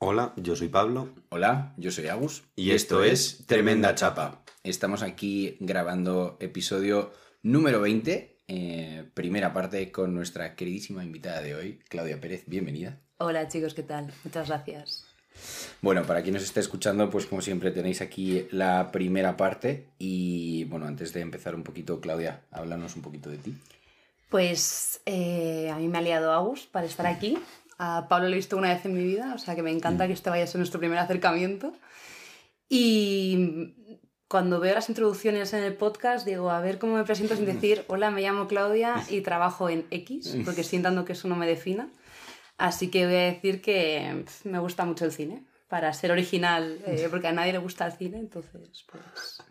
Hola, yo soy Pablo. Hola, yo soy Agus. Y esto es Tremenda Chapa. Estamos aquí grabando episodio número 20, eh, primera parte con nuestra queridísima invitada de hoy, Claudia Pérez. Bienvenida. Hola chicos, ¿qué tal? Muchas gracias. Bueno, para quien nos esté escuchando, pues como siempre tenéis aquí la primera parte. Y bueno, antes de empezar un poquito, Claudia, háblanos un poquito de ti. Pues eh, a mí me ha liado Agus para estar aquí. A Pablo lo he visto una vez en mi vida, o sea que me encanta que este vaya a ser nuestro primer acercamiento. Y cuando veo las introducciones en el podcast, digo, a ver cómo me presento sin decir, hola, me llamo Claudia y trabajo en X, porque estoy intentando que eso no me defina. Así que voy a decir que me gusta mucho el cine, para ser original, eh, porque a nadie le gusta el cine, entonces, pues...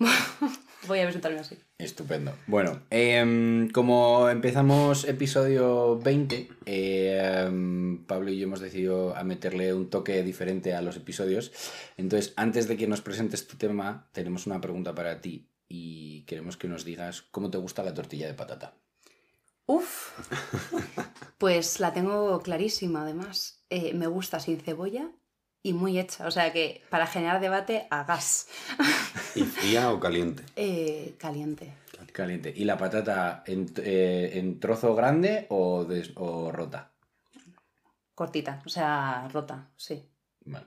voy a presentarme así. Estupendo. Bueno, em, como empezamos episodio 20, em, Pablo y yo hemos decidido a meterle un toque diferente a los episodios. Entonces, antes de que nos presentes tu tema, tenemos una pregunta para ti y queremos que nos digas cómo te gusta la tortilla de patata. Uf, pues la tengo clarísima además. Eh, me gusta sin cebolla y muy hecha. O sea que para generar debate a gas. ¿Y fría o caliente? Eh, caliente. Caliente. ¿Y la patata en, eh, en trozo grande o, des- o rota? Cortita, o sea, rota, sí. Vale,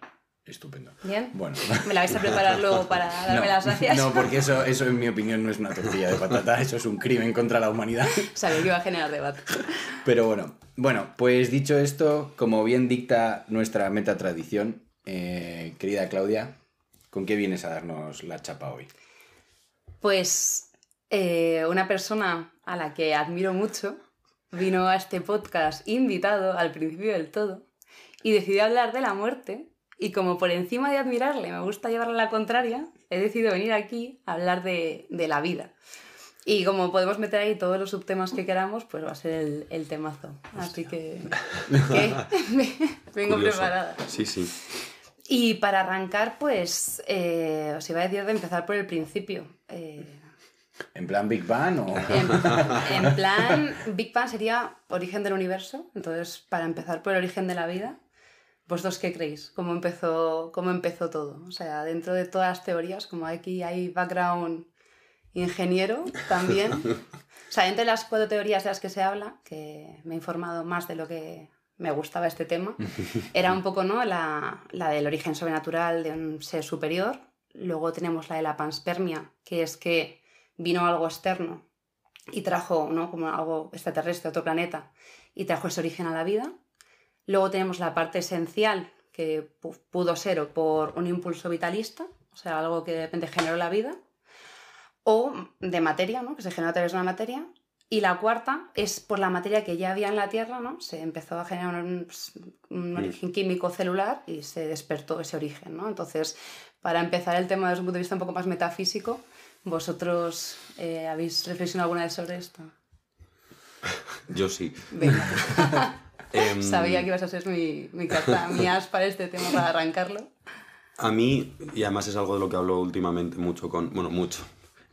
estupendo. ¿Bien? Bueno. ¿Me la vais a preparar luego para darme no, las gracias? No, porque eso, eso en mi opinión no es una tortilla de patata, eso es un crimen contra la humanidad. Sabía que iba a generar debate. Pero bueno, bueno, pues dicho esto, como bien dicta nuestra meta tradición, eh, querida Claudia, ¿con qué vienes a darnos la chapa hoy? Pues eh, una persona a la que admiro mucho vino a este podcast invitado al principio del todo y decidió hablar de la muerte y como por encima de admirarle me gusta llevarle la contraria, he decidido venir aquí a hablar de, de la vida. Y como podemos meter ahí todos los subtemas que queramos, pues va a ser el, el temazo. Así que, que vengo Curioso. preparada. Sí, sí. Y para arrancar, pues eh, os iba a decir de empezar por el principio. Eh, ¿En plan Big Bang o...? en, en plan, Big Bang sería origen del universo. Entonces, para empezar por el origen de la vida, ¿vosotros qué creéis? ¿Cómo empezó, cómo empezó todo? O sea, dentro de todas las teorías, como aquí hay background ingeniero también. O sea, entre las cuatro teorías de las que se habla, que me he informado más de lo que me gustaba este tema, era un poco ¿no? la, la del origen sobrenatural de un ser superior. Luego tenemos la de la panspermia, que es que vino algo externo y trajo, ¿no? Como algo extraterrestre, otro planeta, y trajo ese origen a la vida. Luego tenemos la parte esencial, que pu- pudo ser o por un impulso vitalista, o sea, algo que de repente generó la vida, o de materia, ¿no? Que se generó a través de una materia. Y la cuarta es por la materia que ya había en la Tierra, ¿no? Se empezó a generar un, pues, un origen químico celular y se despertó ese origen, ¿no? Entonces, para empezar el tema desde un punto de vista un poco más metafísico, ¿vosotros eh, habéis reflexionado alguna vez sobre esto? Yo sí. Venga. Em, Sabía que ibas a ser mi, mi carta, mi as para este tema, para arrancarlo. A mí, y además es algo de lo que hablo últimamente mucho con... Bueno, mucho.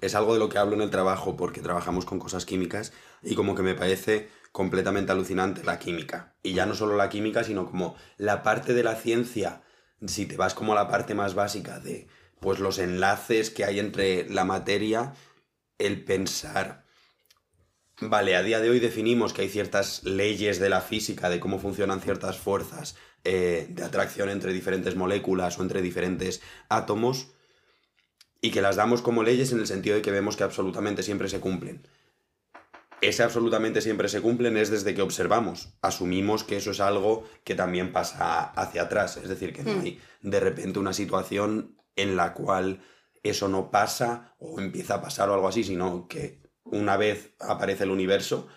Es algo de lo que hablo en el trabajo porque trabajamos con cosas químicas y como que me parece completamente alucinante la química. Y ya no solo la química, sino como la parte de la ciencia, si te vas como a la parte más básica de pues los enlaces que hay entre la materia, el pensar Vale, a día de hoy definimos que hay ciertas leyes de la física, de cómo funcionan ciertas fuerzas eh, de atracción entre diferentes moléculas o entre diferentes átomos, y que las damos como leyes en el sentido de que vemos que absolutamente siempre se cumplen. Ese absolutamente siempre se cumplen es desde que observamos. Asumimos que eso es algo que también pasa hacia atrás. Es decir, que no hay de repente una situación en la cual eso no pasa o empieza a pasar o algo así, sino que una vez aparece el universo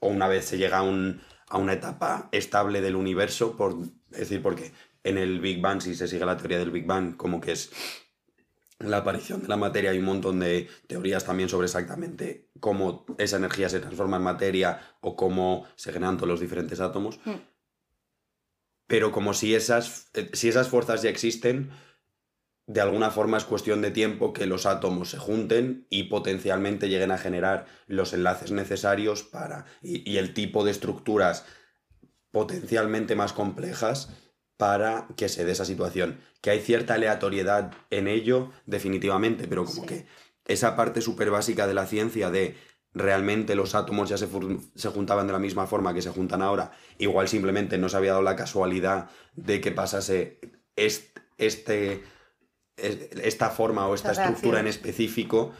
o una vez se llega a, un- a una etapa estable del universo, por es decir, porque en el Big Bang, si se sigue la teoría del Big Bang, como que es la aparición de la materia, hay un montón de teorías también sobre exactamente cómo esa energía se transforma en materia o cómo se generan todos los diferentes átomos. Pero como si esas, eh, si esas fuerzas ya existen, de alguna forma es cuestión de tiempo que los átomos se junten y potencialmente lleguen a generar los enlaces necesarios para. y, y el tipo de estructuras potencialmente más complejas para que se dé esa situación. Que hay cierta aleatoriedad en ello, definitivamente, pero como Sí. que esa parte súper básica de la ciencia de realmente los átomos ya se, se juntaban de la misma forma que se juntan ahora, igual simplemente no se había dado la casualidad de que pasase est- este, es- esta forma o esta estructura en específico,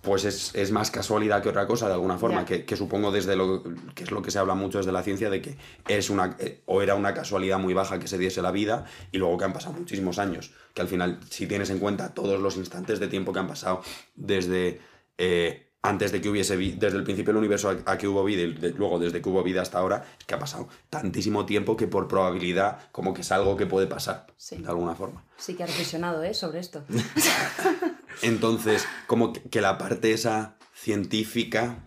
pues es, es más casualidad que otra cosa, de alguna forma, que supongo desde lo que es lo que se habla mucho desde la ciencia, de que es una, eh, o era una casualidad muy baja que se diese la vida, y luego que han pasado muchísimos años, que al final, si tienes en cuenta todos los instantes de tiempo que han pasado desde... eh, antes de que hubiese desde el principio del universo a, a que hubo vida y de- luego desde que hubo vida hasta ahora, es que ha pasado tantísimo tiempo que por probabilidad como que es algo que puede pasar, Sí. de alguna forma. Sí que has reflexionado, ¿eh? Sobre esto. Entonces, como que, que la parte esa científica,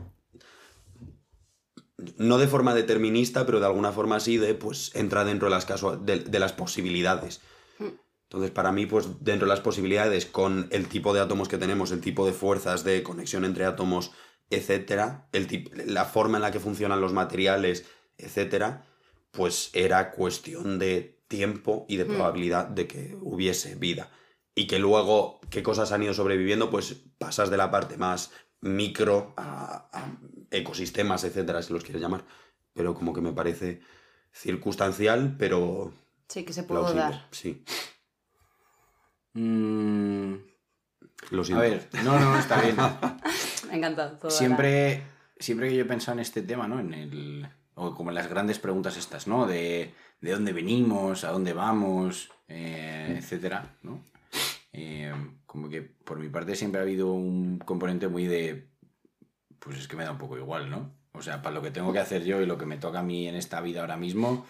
no de forma determinista, pero de alguna forma sí, de, pues entra dentro de las, de, de las posibilidades. Entonces, para mí, pues dentro de las posibilidades, con el tipo de átomos que tenemos, el tipo de fuerzas de conexión entre átomos, etcétera, el tip- la forma en la que funcionan los materiales, etcétera, pues era cuestión de tiempo y de probabilidad de que hubiese vida. Y que luego, qué cosas han ido sobreviviendo, pues pasas de la parte más micro a, a ecosistemas, etcétera, si los quieres llamar. Pero como que me parece circunstancial, pero Sí, que se pudo plausible. dar. Sí, Mm, lo a siento. ver, no, no, está bien. Me ha encantado todo. Siempre, siempre que yo he pensado en este tema, ¿no? En el, o como en las grandes preguntas estas, ¿no? De, de dónde venimos, a dónde vamos, eh, etcétera, ¿no? Eh, como que por mi parte siempre ha habido un componente muy de, pues es que me da un poco igual, ¿no? O sea, para lo que tengo que hacer yo y lo que me toca a mí en esta vida ahora mismo,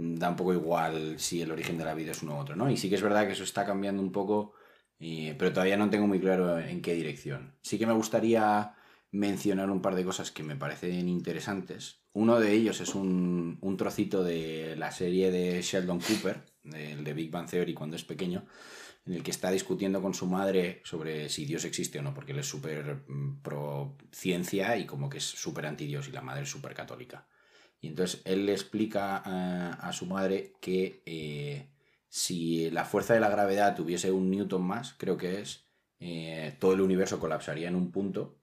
da un poco igual si el origen de la vida es uno u otro, ¿no? Y sí que es verdad que eso está cambiando un poco, pero todavía no tengo muy claro en qué dirección. Sí que me gustaría mencionar un par de cosas que me parecen interesantes. Uno de ellos es un, un trocito de la serie de Sheldon Cooper, del de Big Bang Theory cuando es pequeño, en el que está discutiendo con su madre sobre si Dios existe o no, porque él es súper mm, pro ciencia y como que es súper anti Dios y la madre es súper católica. Y entonces él le explica a, a su madre que eh, si la fuerza de la gravedad tuviese un newton más, creo que es, eh, todo el universo colapsaría en un punto,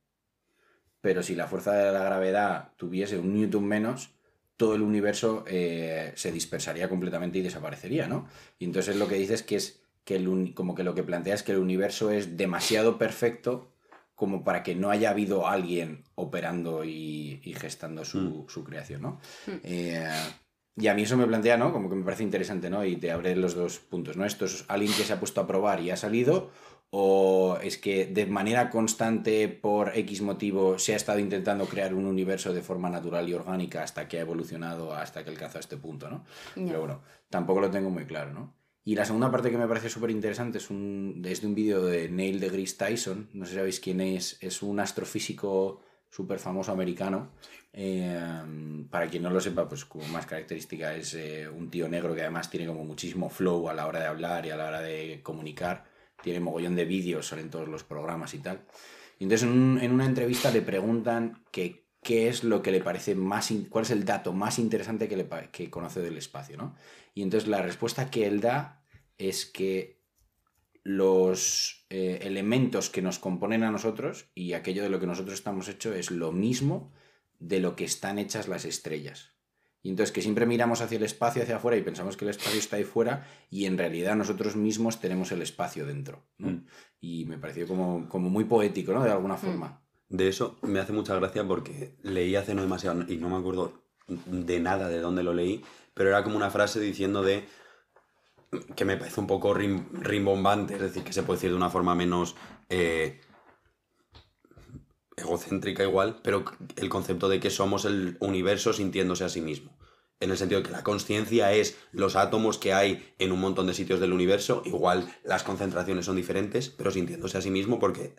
pero si la fuerza de la gravedad tuviese un newton menos, todo el universo eh, se dispersaría completamente y desaparecería, ¿no? Y entonces lo que dice es que es que el como que lo que plantea es que el universo es demasiado perfecto como para que no haya habido alguien operando y, y gestando su, su creación, ¿no? Eh, y a mí eso me plantea, ¿no? Como que me parece interesante, ¿no? Y te abre los dos puntos, ¿no? Esto es alguien que se ha puesto a probar y ha salido, o es que de manera constante, por X motivo, se ha estado intentando crear un universo de forma natural y orgánica hasta que ha evolucionado, hasta que alcanzó este punto, ¿no? Ya. Pero bueno, tampoco lo tengo muy claro, ¿no? Y la segunda parte que me parece súper interesante es, un, es de un vídeo de Neil deGrasse Tyson, no sé si sabéis quién es, es un astrofísico súper famoso americano. Eh, para quien no lo sepa, pues como más característica es eh, un tío negro que además tiene como muchísimo flow a la hora de hablar y a la hora de comunicar. Tiene mogollón de vídeos, salen todos los programas y tal. Y entonces en, un- en una entrevista le preguntan que qué es lo que le parece más, cuál es el dato más interesante que, le, que conoce del espacio, ¿no? Y entonces la respuesta que él da es que los eh, elementos que nos componen a nosotros y aquello de lo que nosotros estamos hechos es lo mismo de lo que están hechas las estrellas. Y entonces que siempre miramos hacia el espacio, hacia afuera y pensamos que el espacio está ahí fuera y en realidad nosotros mismos tenemos el espacio dentro. ¿no? Mm. Y me pareció como, como muy poético, ¿no? De alguna forma. De eso me hace mucha gracia porque leí hace no demasiado y no me acuerdo de nada de dónde lo leí, pero era como una frase diciendo de que me parece un poco rim- rimbombante, es decir, que se puede decir de una forma menos eh, egocéntrica igual, pero el concepto de que somos el universo sintiéndose a sí mismo. En el sentido de que la conciencia es los átomos que hay en un montón de sitios del universo, igual las concentraciones son diferentes, pero sintiéndose a sí mismo porque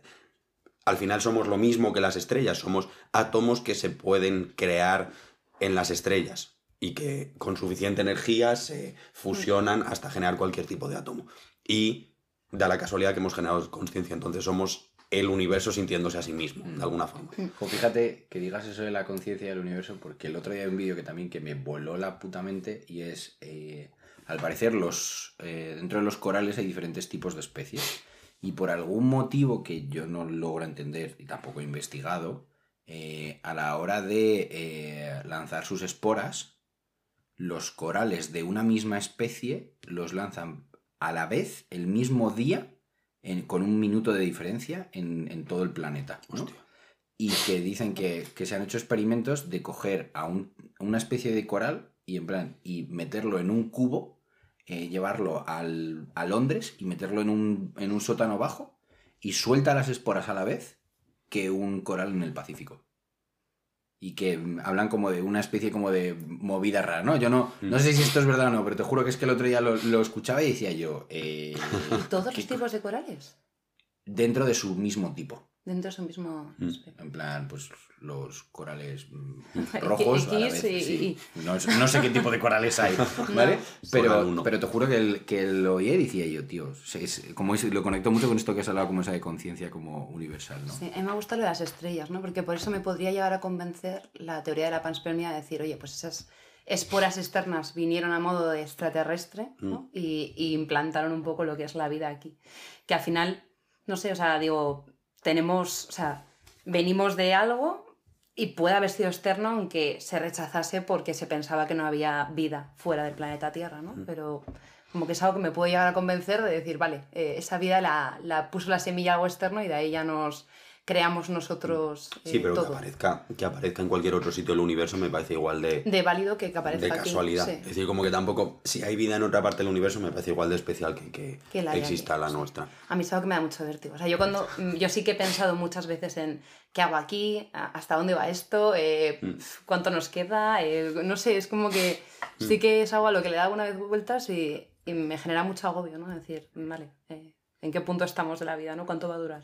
al final somos lo mismo que las estrellas, somos átomos que se pueden crear en las estrellas y que con suficiente energía se fusionan hasta generar cualquier tipo de átomo. Y da la casualidad que hemos generado conciencia, entonces somos el universo sintiéndose a sí mismo, de alguna forma. Fíjate que digas eso de la conciencia del universo, porque el otro día hay un vídeo que también que me voló la puta mente y es... eh, al parecer los, eh, dentro de los corales hay diferentes tipos de especies. Y por algún motivo que yo no logro entender y tampoco he investigado, eh, a la hora de lanzar sus esporas, los corales de una misma especie los lanzan a la vez, el mismo día, en- con un minuto de diferencia en, en todo el planeta. Y que dicen que, que se han hecho experimentos de coger a un- una especie de coral y en plan, y meterlo en un cubo, eh, llevarlo al, a Londres y meterlo en un, en un sótano bajo y suelta las esporas a la vez que un coral en el Pacífico. Y que mm, hablan como de una especie como de movida rara, ¿no? Yo no, no sé si esto es verdad o no, pero te juro que es que el otro día lo, lo escuchaba y decía yo, eh, ¿Y todos ¿qué los tipos de corales? dentro de su mismo tipo. Dentro de su mismo... Mm. En plan, pues los corales mm, rojos. a la X vez, y- sí. No, no sé qué tipo de corales hay, ¿vale? Pero, pero te juro que, el- que lo oí y decía yo, tío, es- como es- lo conecto mucho con esto que has hablado, como esa de conciencia como universal, ¿no? Sí, a mí me gusta lo de las estrellas, ¿no? Porque por eso me podría llegar a convencer la teoría de la panspermia de decir, oye, pues esas esporas externas vinieron a modo de extraterrestre ¿no? y, y implantaron un poco lo que es la vida aquí. Que al final, no sé, o sea, digo, tenemos, o sea, venimos de algo y puede haber sido externo aunque se rechazase porque se pensaba que no había vida fuera del planeta Tierra, ¿no? Pero como que es algo que me puede llegar a convencer de decir, vale, eh, esa vida la, la puso la semilla algo externo y de ahí ya nos creamos nosotros eh, Sí, pero que aparezca, que aparezca en cualquier otro sitio del universo me parece igual de, De válido que, que aparezca de aquí. casualidad. sí. Es decir, como que tampoco, si hay vida en otra parte del universo, me parece igual de especial que, que, Que la exista aquí, la nuestra. A mí es algo que me da mucho vértigo. O sea, yo cuando. mm, Yo sí que he pensado muchas veces en qué hago aquí, hasta dónde va esto, eh, Mm. cuánto nos queda. eh, no sé, es como que sí que es algo a lo que le da alguna vez vueltas y, y me genera mucho agobio, ¿no? Es decir, vale, eh, ¿en qué punto estamos de la vida, ¿no? ¿Cuánto va a durar?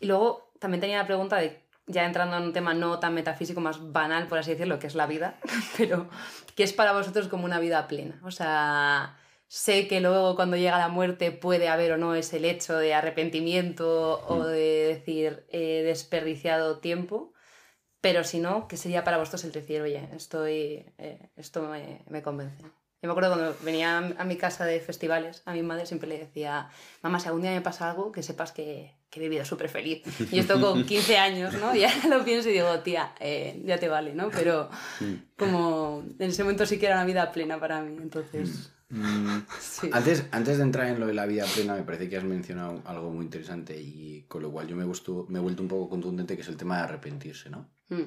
Y luego también tenía la pregunta de, ya entrando en un tema no tan metafísico, más banal, por así decirlo, que es la vida, pero ¿qué es para vosotros como una vida plena? O sea, sé que luego cuando llega la muerte puede haber o no ese hecho de arrepentimiento o de decir he desperdiciado tiempo, pero si no, ¿qué sería para vosotros el decir, oye, estoy, eh, esto me, me convence? Yo me acuerdo cuando venía a mi casa de festivales, a mi madre siempre le decía, mamá, si algún día me pasa algo, que sepas que, que he vivido súper feliz. Y esto con 15 años, ¿no? Y ahora lo pienso y digo, tía, eh, ya te vale, ¿no? Pero como en ese momento sí que era una vida plena para mí, entonces... Mm, Sí. Antes, antes de entrar en lo de la vida plena, me parece que has mencionado algo muy interesante y con lo cual yo me vuelto, me he vuelto un poco contundente, que es el tema de arrepentirse, ¿no? Mm,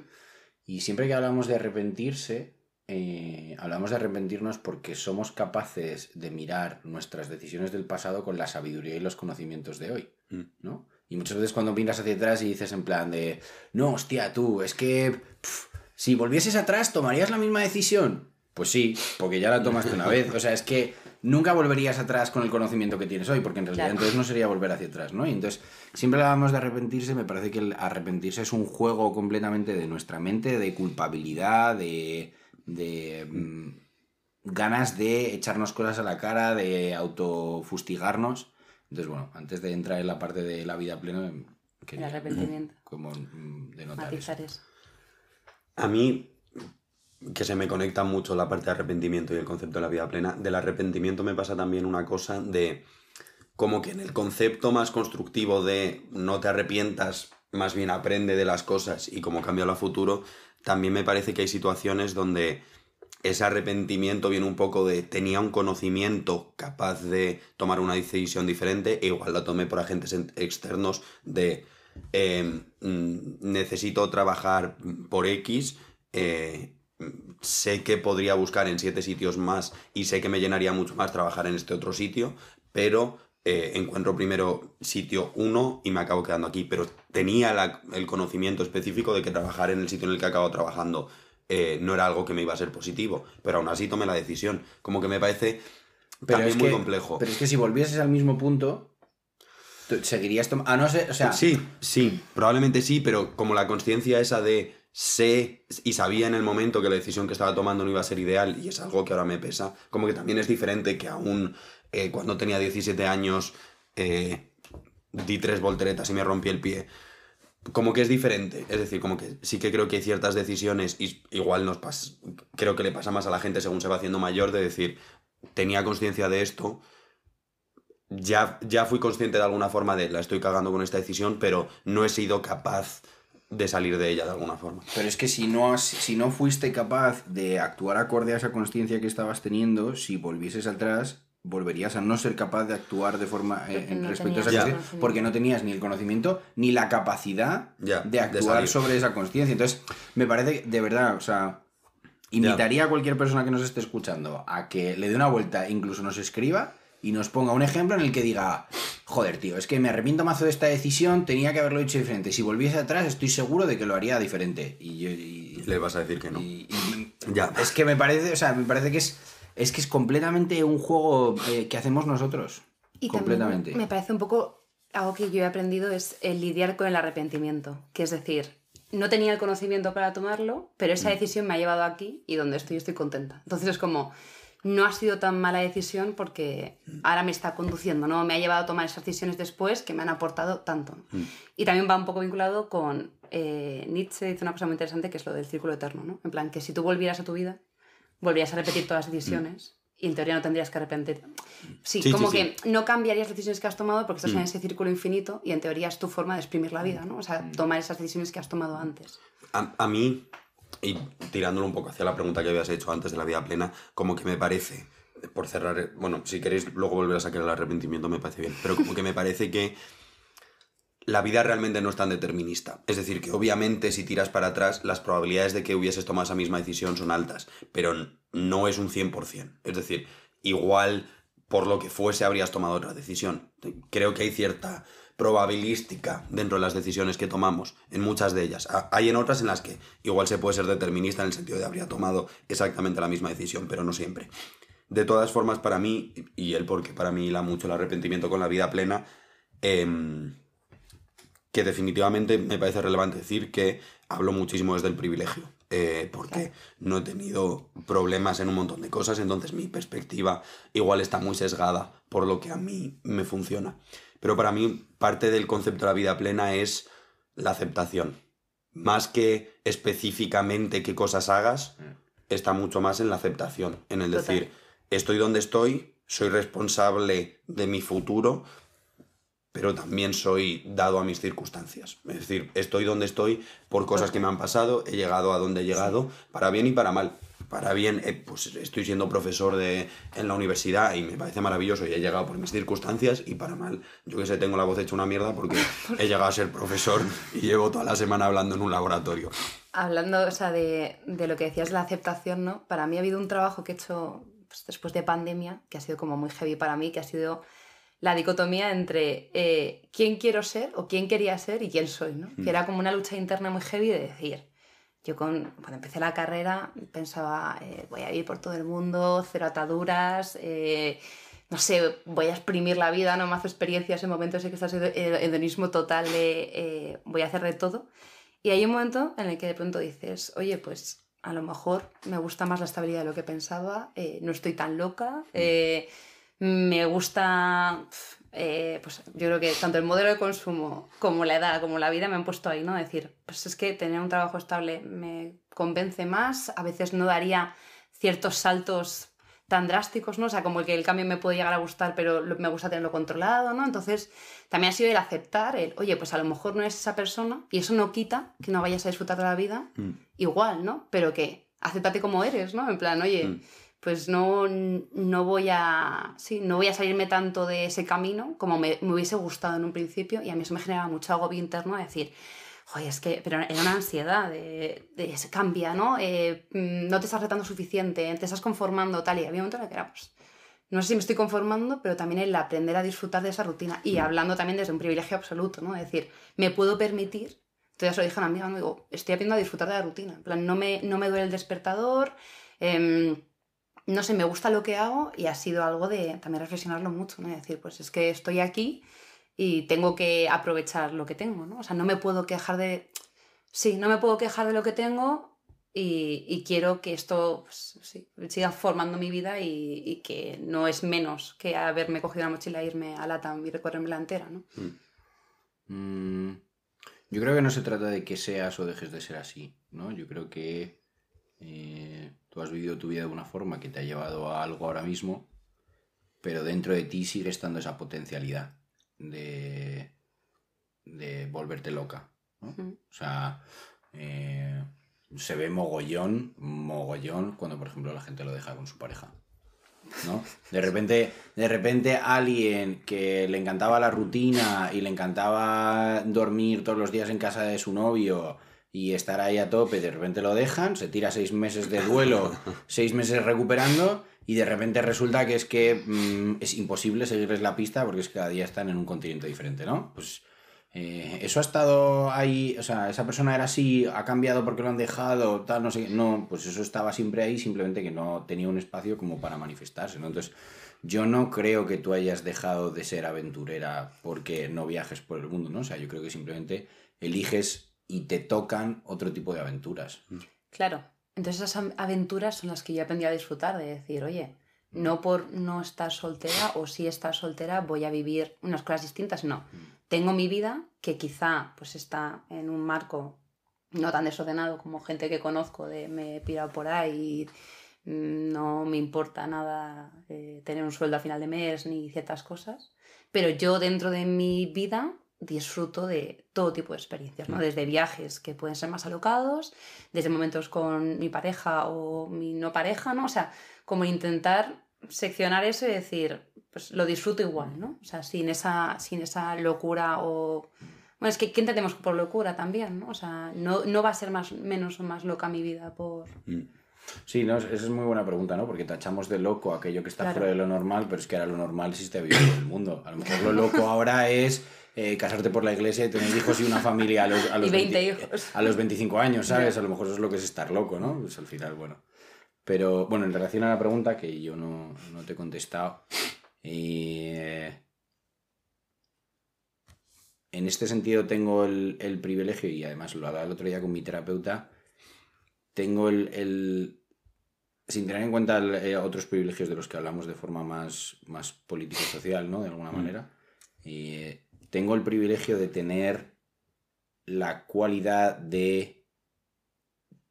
Y siempre que hablamos de arrepentirse, eh, hablamos de arrepentirnos porque somos capaces de mirar nuestras decisiones del pasado con la sabiduría y los conocimientos de hoy, Mm. ¿no? Y muchas veces cuando miras hacia atrás y dices en plan de, no, hostia, tú, es que si volvieses atrás, ¿tomarías la misma decisión? Pues sí, porque ya la tomaste una vez. O sea, es que nunca volverías atrás con el conocimiento que tienes hoy, porque en realidad Claro. entonces no sería volver hacia atrás, ¿no? Y entonces, siempre hablamos de arrepentirse, me parece que el arrepentirse es un juego completamente de nuestra mente, de culpabilidad, de, de mm, ganas de echarnos cosas a la cara, de autofustigarnos. Entonces, bueno, antes de entrar en la parte de la vida plena, el quería arrepentimiento, como mm, denotar eso. matizar eso. A mí, que se me conecta mucho la parte de arrepentimiento y el concepto de la vida plena, del arrepentimiento me pasa también una cosa de como que en el concepto más constructivo de no te arrepientas, más bien aprende de las cosas y como cambia a futuro, también me parece que hay situaciones donde ese arrepentimiento viene un poco de tenía un conocimiento capaz de tomar una decisión diferente e igual la tomé por agentes en- externos de eh, mm, necesito trabajar por X, eh, sé que podría buscar en siete sitios más y sé que me llenaría mucho más trabajar en este otro sitio, pero eh, encuentro primero sitio 1 y me acabo quedando aquí, pero tenía la- el conocimiento específico de que trabajar en el sitio en el que acabo trabajando eh, no era algo que me iba a ser positivo, pero aún así tomé la decisión. Como que me parece también muy que- complejo. Pero es que si volvieses al mismo punto, seguirías tomando... A no ser, o sea, Sí, sí, probablemente sí, pero como la conciencia esa de sé y sabía en el momento que la decisión que estaba tomando no iba a ser ideal y es algo que ahora me pesa, como que también es diferente que aún eh, cuando tenía 17 años eh, di tres volteretas y me rompí el pie. Como que es diferente, es decir, como que sí que creo que hay ciertas decisiones y igual nos pasa, creo que le pasa más a la gente según se va haciendo mayor de decir, tenía conciencia de esto, ya, ya fui consciente de alguna forma de la estoy cagando con esta decisión, pero no he sido capaz de salir de ella de alguna forma. Pero es que si no, has- si no fuiste capaz de actuar acorde a esa conciencia que estabas teniendo, si volvieses atrás, volverías a no ser capaz de actuar de forma eh, en no respecto a esa conciencia, porque no tenías ni el conocimiento ni la capacidad Ya, de de actuar salir. sobre esa conciencia. Entonces, me parece que, de verdad, o sea, invitaría a cualquier persona que nos esté escuchando a que le dé una vuelta, incluso nos escriba y nos ponga un ejemplo en el que diga, joder, tío, es que me arrepiento mazo de esta decisión, tenía que haberlo hecho diferente. Si volviese atrás, estoy seguro de que lo haría diferente. Y yo... y- Le vas a decir que no. y- y- Ya. es que me parece, o sea, me parece que es, es que es completamente un juego eh, que hacemos nosotros. Y completamente. me parece un poco algo que yo he aprendido es el lidiar con el arrepentimiento. Que es decir, no tenía el conocimiento para tomarlo, pero Mm. esa decisión me ha llevado aquí y donde estoy estoy contenta. Entonces es como, no ha sido tan mala decisión porque ahora me está conduciendo, ¿no? Me ha llevado a tomar esas decisiones después que me han aportado tanto. Y también va un poco vinculado con eh, Nietzsche dice una cosa muy interesante que es lo del círculo eterno, ¿no? En plan, que si tú volvieras a tu vida, volverías a repetir todas las decisiones y en teoría no tendrías que arrepentir. Sí, Sí, como sí, que no cambiarías las decisiones que has tomado porque estás en ese círculo infinito y en teoría es tu forma de exprimir la vida, ¿no? O sea, tomar esas decisiones que has tomado antes. A, a mí, y tirándolo un poco hacia la pregunta que habías hecho antes de la vida plena, como que me parece, por cerrar, bueno, si queréis luego volver a sacar el arrepentimiento me parece bien, pero como que me parece que la vida realmente no es tan determinista. Es decir, que obviamente si tiras para atrás, las probabilidades de que hubieses tomado esa misma decisión son altas, pero no es un 100%. Es decir, igual por lo que fuese habrías tomado otra decisión. Creo que hay cierta probabilística dentro de las decisiones que tomamos, en muchas de ellas. Ha- Hay en otras en las que igual se puede ser determinista en el sentido de habría tomado exactamente la misma decisión, pero no siempre. De todas formas, para mí, y el porque para mí hila mucho el arrepentimiento con la vida plena, em, que definitivamente me parece relevante decir que hablo muchísimo desde el privilegio, eh, porque no he tenido problemas en un montón de cosas, entonces mi perspectiva igual está muy sesgada por lo que a mí me funciona. Pero para mí parte del concepto de la vida plena es la aceptación. Más que específicamente qué cosas hagas, está mucho más en la aceptación, en el Total. decir, estoy donde estoy, soy responsable de mi futuro, pero también soy dado a mis circunstancias. Es decir, estoy donde estoy por cosas que me han pasado, he llegado a donde he llegado, para bien y para mal. Para bien, eh, pues estoy siendo profesor de, en la universidad y me parece maravilloso y he llegado por mis circunstancias y para mal, yo que sé, tengo la voz hecha una mierda porque he llegado a ser profesor y llevo toda la semana hablando en un laboratorio. Hablando, o sea, de, de lo que decías de la aceptación, ¿no? Para mí ha habido un trabajo que he hecho pues, después de pandemia, que ha sido como muy heavy para mí, que ha sido la dicotomía entre eh, quién quiero ser o quién quería ser y quién soy, ¿no? Que era como una lucha interna muy heavy de decir, yo con, cuando empecé la carrera pensaba, eh, voy a ir por todo el mundo, cero ataduras, eh, no sé, voy a exprimir la vida, no más experiencias en momentos en que estás en hedonismo total de voy a hacer de todo. Y hay un momento en el que de pronto dices, oye, pues a lo mejor me gusta más la estabilidad de lo que pensaba, no estoy tan loca, eh, me gusta, eh, pues yo creo que tanto el modelo de consumo como la edad, como la vida me han puesto ahí, ¿no? Decir, pues es que tener un trabajo estable me convence más, a veces no daría ciertos saltos tan drásticos, ¿no? O sea, como que el cambio me puede llegar a gustar, pero me gusta tenerlo controlado, ¿no? Entonces, también ha sido el aceptar el, oye, pues a lo mejor no eres esa persona y eso no quita que no vayas a disfrutar de la vida igual, ¿no? Pero que acéptate como eres, ¿no? En plan, oye, Mm. Pues no, no voy a sí, no voy a salirme tanto de ese camino como me, me hubiese gustado en un principio y a mí eso me generaba mucho agobio interno de decir, Joder, es que, pero era una ansiedad de, de cambia, ¿no? Eh, mm, no te estás retando suficiente, te estás conformando, tal, y había un momento en el que era, pues, no sé si me estoy conformando, pero también el aprender a disfrutar de esa rutina y hablando también desde un privilegio absoluto, ¿no? Es decir, me puedo permitir, entonces lo dije a una amiga, ¿no? digo, estoy aprendiendo a disfrutar de la rutina, en plan, no me, no me duele el despertador, em, no sé, me gusta lo que hago y ha sido algo de también reflexionarlo mucho, ¿no? Es decir, pues es que estoy aquí y tengo que aprovechar lo que tengo, ¿no? O sea, no me puedo quejar de... Sí, no me puedo quejar de lo que tengo y, y quiero que esto pues, sí, siga formando mi vida y, y que no es menos que haberme cogido la mochila e irme a Latam y recorrerme la entera, ¿no? Mm, yo creo que no se trata de que seas o dejes de ser así, ¿no? Yo creo que eh, tú has vivido tu vida de una forma que te ha llevado a algo ahora mismo pero dentro de ti sigue estando esa potencialidad de, de volverte loca. ¿no? O sea, eh, se ve mogollón, mogollón, cuando por ejemplo la gente lo deja con su pareja. ¿no? De repente, de repente alguien que le encantaba la rutina y le encantaba dormir todos los días en casa de su novio y estar ahí a tope, de repente lo dejan, se tira seis meses de duelo, seis meses recuperando y de repente resulta que es que mm, es imposible seguirles la pista porque es que cada día están en un continente diferente, ¿no? Pues eh, eso ha estado ahí, o sea, esa persona era así, ha cambiado porque lo han dejado, tal, no sé. No, pues eso estaba siempre ahí, simplemente que no tenía un espacio como para manifestarse, ¿no? Entonces, yo no creo que tú hayas dejado de ser aventurera porque no viajes por el mundo, ¿no? O sea, yo creo que simplemente eliges y te tocan otro tipo de aventuras. Claro. Entonces esas aventuras son las que yo aprendí a disfrutar, de decir, oye, no por no estar soltera o si estar soltera voy a vivir unas cosas distintas, no. Tengo mi vida que quizá pues está en un marco no tan desordenado como gente que conozco de me he pirado por ahí y mm, no me importa nada eh, tener un sueldo a final de mes ni ciertas cosas, pero yo dentro de mi vida disfruto de todo tipo de experiencias, ¿no? Desde viajes que pueden ser más alocados, desde momentos con mi pareja o mi no pareja, ¿no? O sea, como intentar seccionar eso y decir, pues lo disfruto igual, ¿no? O sea, sin esa, sin esa locura o... Bueno, es que ¿qué entendemos por locura también, ¿no? O sea, no, no va a ser más, menos o más loca mi vida por... Sí, no, esa es muy buena pregunta, ¿no? Porque tachamos de loco aquello que está Claro. fuera de lo normal, pero es que ahora lo normal existe vivir en el mundo. A lo mejor lo loco ahora es eh, casarte por la iglesia y tener hijos y una familia a los, a los, Y 20 20 hijos. a los 25 años, ¿sabes? A lo mejor eso es lo que es estar loco, ¿no? Pues al final, bueno. Pero bueno, en relación a la pregunta que yo no, no te he contestado, eh, en este sentido tengo el, el privilegio, y además lo hablaba el otro día con mi terapeuta, tengo el, el- sin tener en cuenta el, eh, otros privilegios de los que hablamos de forma más, más político-social, ¿no? De alguna manera, eh, tengo el privilegio de tener la cualidad de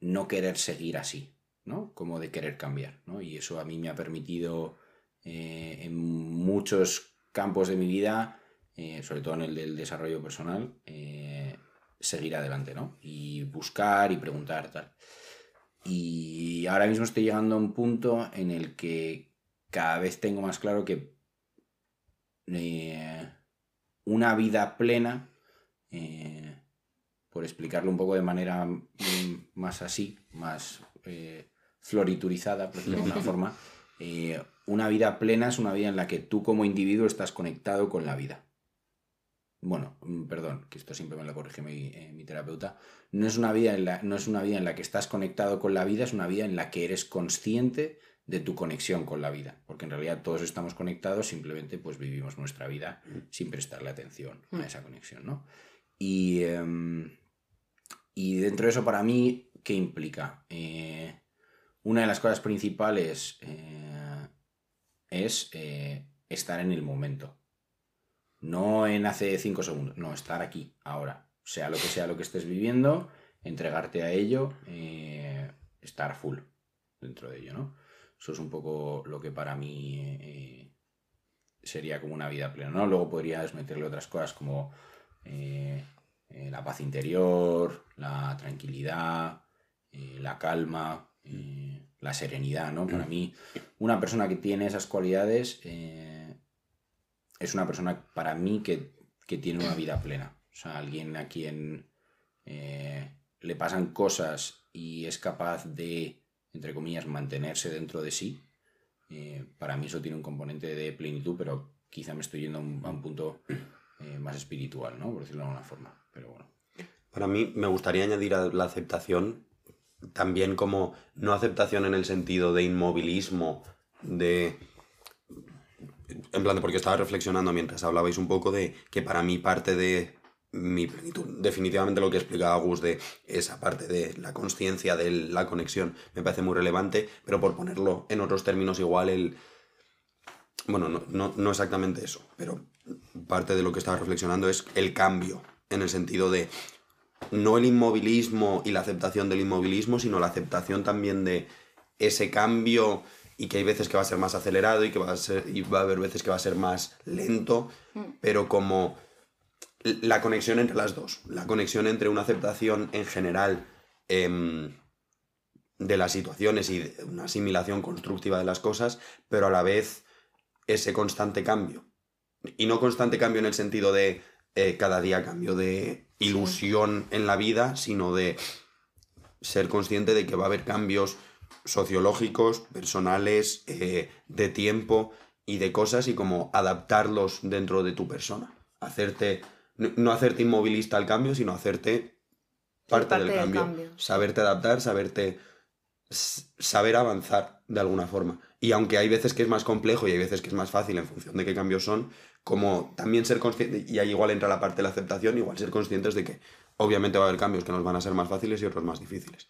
no querer seguir así, ¿no? Como de querer cambiar, ¿no? Y eso a mí me ha permitido eh, en muchos campos de mi vida, eh, sobre todo en el del desarrollo personal, eh, seguir adelante, ¿no? Y buscar y preguntar, tal. Y ahora mismo estoy llegando a un punto en el que cada vez tengo más claro que una vida plena, eh, por explicarlo un poco de manera más así, más eh, floriturizada, por decirlo de alguna forma, eh, una vida plena es una vida en la que tú como individuo estás conectado con la vida. Bueno, mm, perdón, que esto siempre me lo corrige mi, mi terapeuta. No es, una vida en la, no es una vida en la que estás conectado con la vida, es una vida en la que eres consciente de tu conexión con la vida. Porque en realidad todos estamos conectados, simplemente pues vivimos nuestra vida sin prestarle atención a esa conexión, ¿no? Y, em, y dentro de eso, para mí, ¿qué implica? Eh, una de las cosas principales eh, es eh, estar en el momento. No en hace cinco segundos, no, estar aquí, ahora. Sea lo que sea lo que estés viviendo, entregarte a ello, eh, estar full dentro de ello, ¿no? Eso es un poco lo que para mí eh, sería como una vida plena, ¿no? Luego podrías meterle otras cosas como eh, eh, la paz interior, la tranquilidad, la calma, la serenidad, ¿no? Para mí, una persona que tiene esas cualidades es una persona, para mí, que, que tiene una vida plena. O sea, alguien a quien le pasan cosas y es capaz de, entre comillas, mantenerse dentro de sí. Eh, para mí eso tiene un componente de plenitud, pero quizá me estoy yendo a un, punto eh, más espiritual, ¿no? Por decirlo de alguna forma. Pero bueno. Para mí me gustaría añadir a la aceptación también como no aceptación en el sentido de inmovilismo, de... En plan porque estaba reflexionando mientras hablabais un poco de que para mí parte de mi plenitud, definitivamente lo que explicaba Gus de esa parte de la conciencia, de la conexión, me parece muy relevante, pero por ponerlo en otros términos igual el... Bueno, no, no, no exactamente eso, pero parte de lo que estaba reflexionando es el cambio, en el sentido de no el inmovilismo y la aceptación del inmovilismo, sino la aceptación también de ese cambio y que hay veces que va a ser más acelerado y que va a ser y va a haber veces que va a ser más lento, pero como la conexión entre las dos, la conexión entre una aceptación en general em, de las situaciones y de una asimilación constructiva de las cosas, pero a la vez ese constante cambio. Y no constante cambio en el sentido de eh, cada día cambio de ilusión en la vida, sino de ser consciente de que va a haber cambios sociológicos, personales, eh, de tiempo y de cosas y como adaptarlos dentro de tu persona. Hacerte, no hacerte inmovilista al cambio, sino hacerte parte, del, cambio. Saberte adaptar, saberte saber avanzar de alguna forma. Y aunque hay veces que es más complejo y hay veces que es más fácil en función de qué cambios son, como también ser consciente, y ahí igual entra la parte de la aceptación, igual ser conscientes de que obviamente va a haber cambios que nos van a ser más fáciles y otros más difíciles.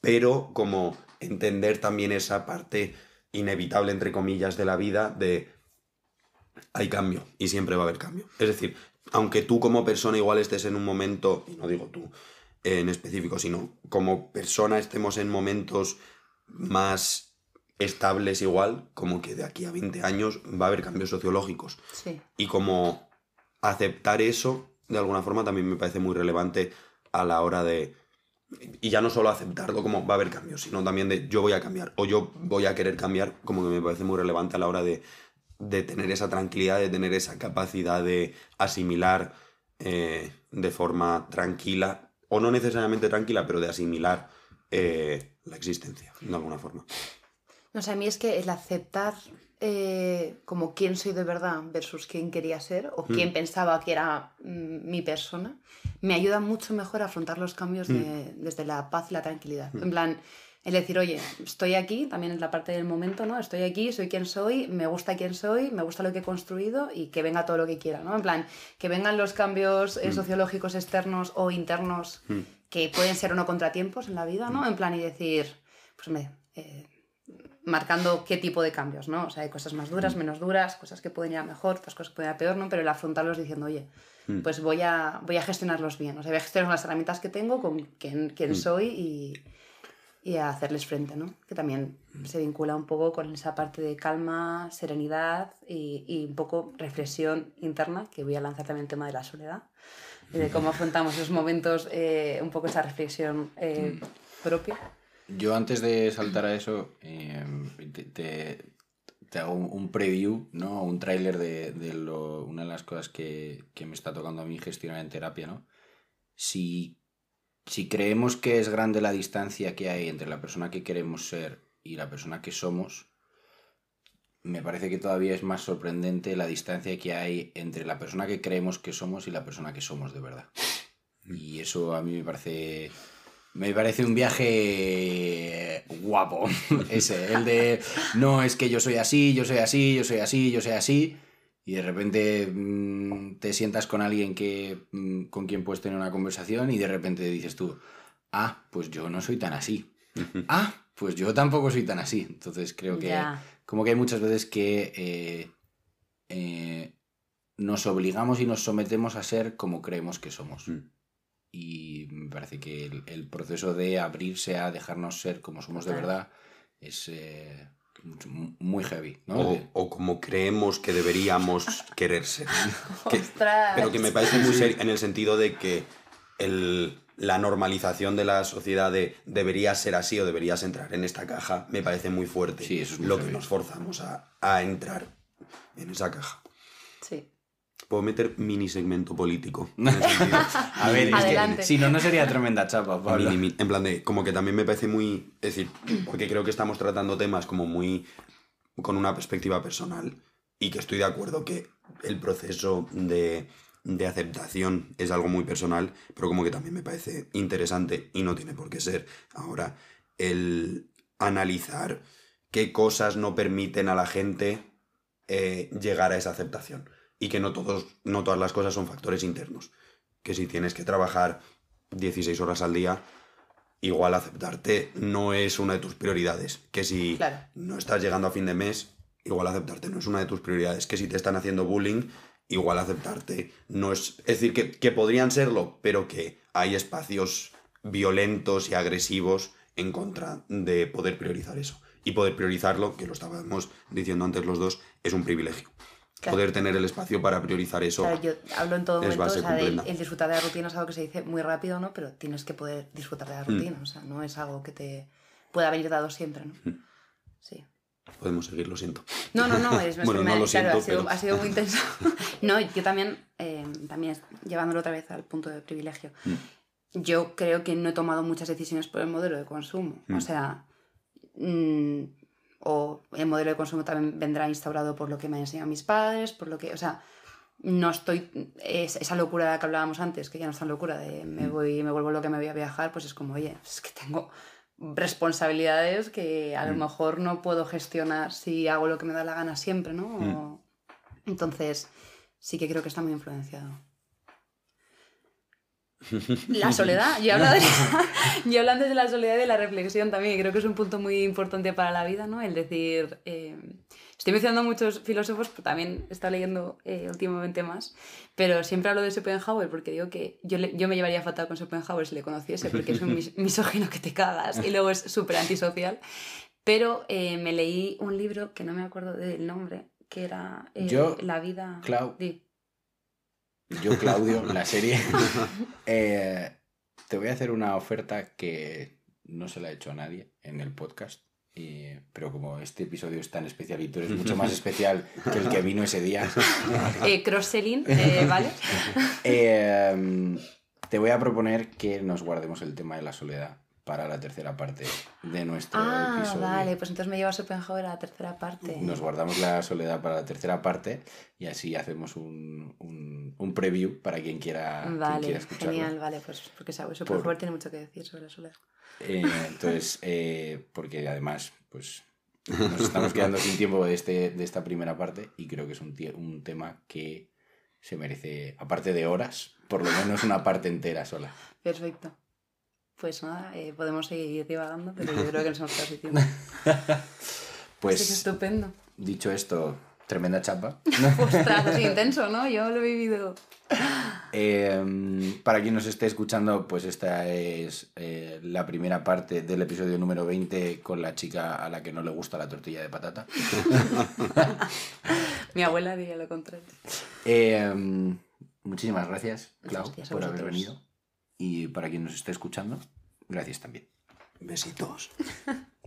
Pero como entender también esa parte inevitable, entre comillas, de la vida de hay cambio y siempre va a haber cambio. Es decir, aunque tú como persona igual estés en un momento, y no digo tú en específico, sino como persona estemos en momentos más estables igual, como que de aquí a 20 años va a haber cambios sociológicos. Y como aceptar eso, de alguna forma, también me parece muy relevante a la hora de... Y ya no solo aceptarlo como va a haber cambios, sino también de yo voy a cambiar o yo voy a querer cambiar, como que me parece muy relevante a la hora de, de tener esa tranquilidad, de tener esa capacidad de asimilar eh, de forma tranquila, o no necesariamente tranquila, pero de asimilar eh, la existencia, de alguna forma. No sé, a mí es que el aceptar eh, como quién soy de verdad versus quién quería ser o quién mm. pensaba que era mm, mi persona, me ayuda mucho mejor a afrontar los cambios mm. desde la paz y la tranquilidad. En plan, el decir, oye, estoy aquí, también es la parte del momento, ¿no? Estoy aquí, soy quien soy, me gusta quién soy, me gusta lo que he construido y que venga todo lo que quiera, ¿no? En plan, que vengan los cambios eh, sociológicos externos o internos que pueden ser o no contratiempos en la vida, ¿no? En plan, y decir, pues me... Eh, marcando qué tipo de cambios, ¿no? O sea, hay cosas más duras, mm. menos duras, cosas que pueden ir a mejor, otras cosas que pueden ir a peor, ¿no? Pero el afrontarlos diciendo, oye, mm. pues voy a, voy a gestionarlos bien, o sea, voy a gestionar las herramientas que tengo, con quién, quién mm. soy y, y, a hacerles frente, ¿no? Que también se vincula un poco con esa parte de calma, serenidad y, y un poco reflexión interna, que voy a lanzar también el tema de la soledad, y de cómo afrontamos esos momentos, eh, un poco esa reflexión eh, propia. Yo antes de saltar a eso, em, te, hago un preview, ¿no? Un tráiler de, lo, una de las cosas que, me está tocando a mí gestionar en terapia, ¿no? Si, si creemos que es grande la distancia que hay entre la persona que queremos ser y la persona que somos, me parece que todavía es más sorprendente la distancia que hay entre la persona que creemos que somos y la persona que somos de verdad. Y eso a mí me parece me parece un viaje guapo ese, el de no es que yo soy así, yo soy así, yo soy así, yo soy así y de repente mm, te sientas con alguien que mm, con quien puedes tener una conversación y de repente dices tú, ah, pues yo no soy tan así. ah, pues yo tampoco soy tan así. Entonces creo que como que hay muchas veces que eh, eh, nos obligamos y nos sometemos a ser como creemos que somos. Mm y me parece que el, proceso de abrirse a dejarnos ser como somos de verdad es eh, muy heavy. ¿no? O, como creemos que deberíamos querer ser. pero que me parece muy serio en el sentido de que el, la normalización de la sociedad de deberías ser así o deberías entrar en esta caja me parece muy fuerte. Sí, eso es lo que nos forzamos a, a entrar en esa caja. Puedo meter mini segmento político. a ver, si no, no sería tremenda chapa. en plan de, como que también me parece muy. Es decir, porque creo que estamos tratando temas como muy. con una perspectiva personal. Y que estoy de acuerdo que el proceso de, de aceptación es algo muy personal, pero como que también me parece interesante y no tiene por qué ser ahora el analizar qué cosas no permiten a la gente eh, llegar a esa aceptación y que no, todos, no todas las cosas son factores internos. Que si tienes que trabajar 16 horas al día, igual aceptarte no es una de tus prioridades. Que si no estás llegando a fin de mes, igual aceptarte no es una de tus prioridades. Que si te están haciendo bullying, igual aceptarte no es... Es decir, que, que podrían serlo, pero que hay espacios violentos y agresivos en contra de poder priorizar eso. Y poder priorizarlo, que lo estábamos diciendo antes los dos, es un privilegio. Claro. Poder tener el espacio para priorizar eso. Claro, yo hablo en todo es momento, o sea, de- el disfrutar de la rutina es algo que se dice muy rápido, ¿no? Pero tienes que poder disfrutar de la Mm. rutina, o sea, no es algo que te pueda venir dado siempre, ¿no? Mm. Sí. Podemos seguir, lo siento. No, no, no, es, Bueno, no lo claro, siento, ha, sido, pero- ha sido muy intenso. no, yo también, eh, también llevándolo otra vez al punto de privilegio. Mm. Yo creo que no he tomado muchas decisiones por el modelo de consumo. Mm. O sea, mm, o el modelo de consumo también vendrá instaurado por lo que me han enseñado mis padres, por lo que, o sea, no estoy, es- esa locura de la que hablábamos antes, que ya no es tan locura, de me Mm. voy, me vuelvo lo que me voy a viajar, pues es como, oye, es que tengo responsabilidades que a lo Mm. mejor no puedo gestionar si hago lo que me da la gana siempre, ¿no? Mm. O- Entonces, sí que creo que está muy influenciado. La soledad, yo hablo, de yo hablando de la soledad y de la reflexión también, creo que es un punto muy importante para la vida, ¿no? El decir, eh, estoy mencionando a muchos filósofos, pero también he estado leyendo eh, últimamente más, pero siempre hablo de Schopenhauer porque digo que yo, le- yo me llevaría fatal con Schopenhauer si le conociese, porque es un mis- misógino que te cagas y luego es súper antisocial. Pero eh, me leí un libro que no me acuerdo del nombre, que era eh, Yo, La vida... Clau, Di. Yo, Claudio, la serie. eh, te voy a hacer una oferta que no se la he hecho a nadie en el podcast. y- pero como este episodio es tan especial y tú eres mucho más especial que el que vino ese día, Eh, Cross-selling, eh, ¿vale? eh, te voy a proponer que nos guardemos el tema de la soledad para la tercera parte de nuestro Ah, episodio. vale, pues entonces me lleva Schopenhauer a la tercera parte. Nos guardamos la soledad para la tercera parte y así hacemos un, un, un preview para quien quiera, quien Vale, quiera escucharlo. genial, vale, pues porque sabes, Schopenhauer tiene mucho que decir sobre la soledad. Eh, entonces, eh, porque además, pues nos estamos quedando sin tiempo de, este, de esta primera parte y creo que es un, un tema que se merece, aparte de horas, por lo menos una parte entera sola. Perfecto. Pues nada, eh, podemos seguir divagando, pero yo creo que nos hemos quedado tiempo. Pues Así que estupendo. dicho esto, tremenda chapa. Ostras, es intenso, ¿no? Yo lo he vivido. Eh, para quien nos esté escuchando, pues esta es eh, la primera parte del episodio número 20 con la chica a la que no le gusta la tortilla de patata. Mi abuela diría lo contrario. Eh, muchísimas gracias, Clau, por haber venido. Y para quien nos esté escuchando, gracias también. Besitos.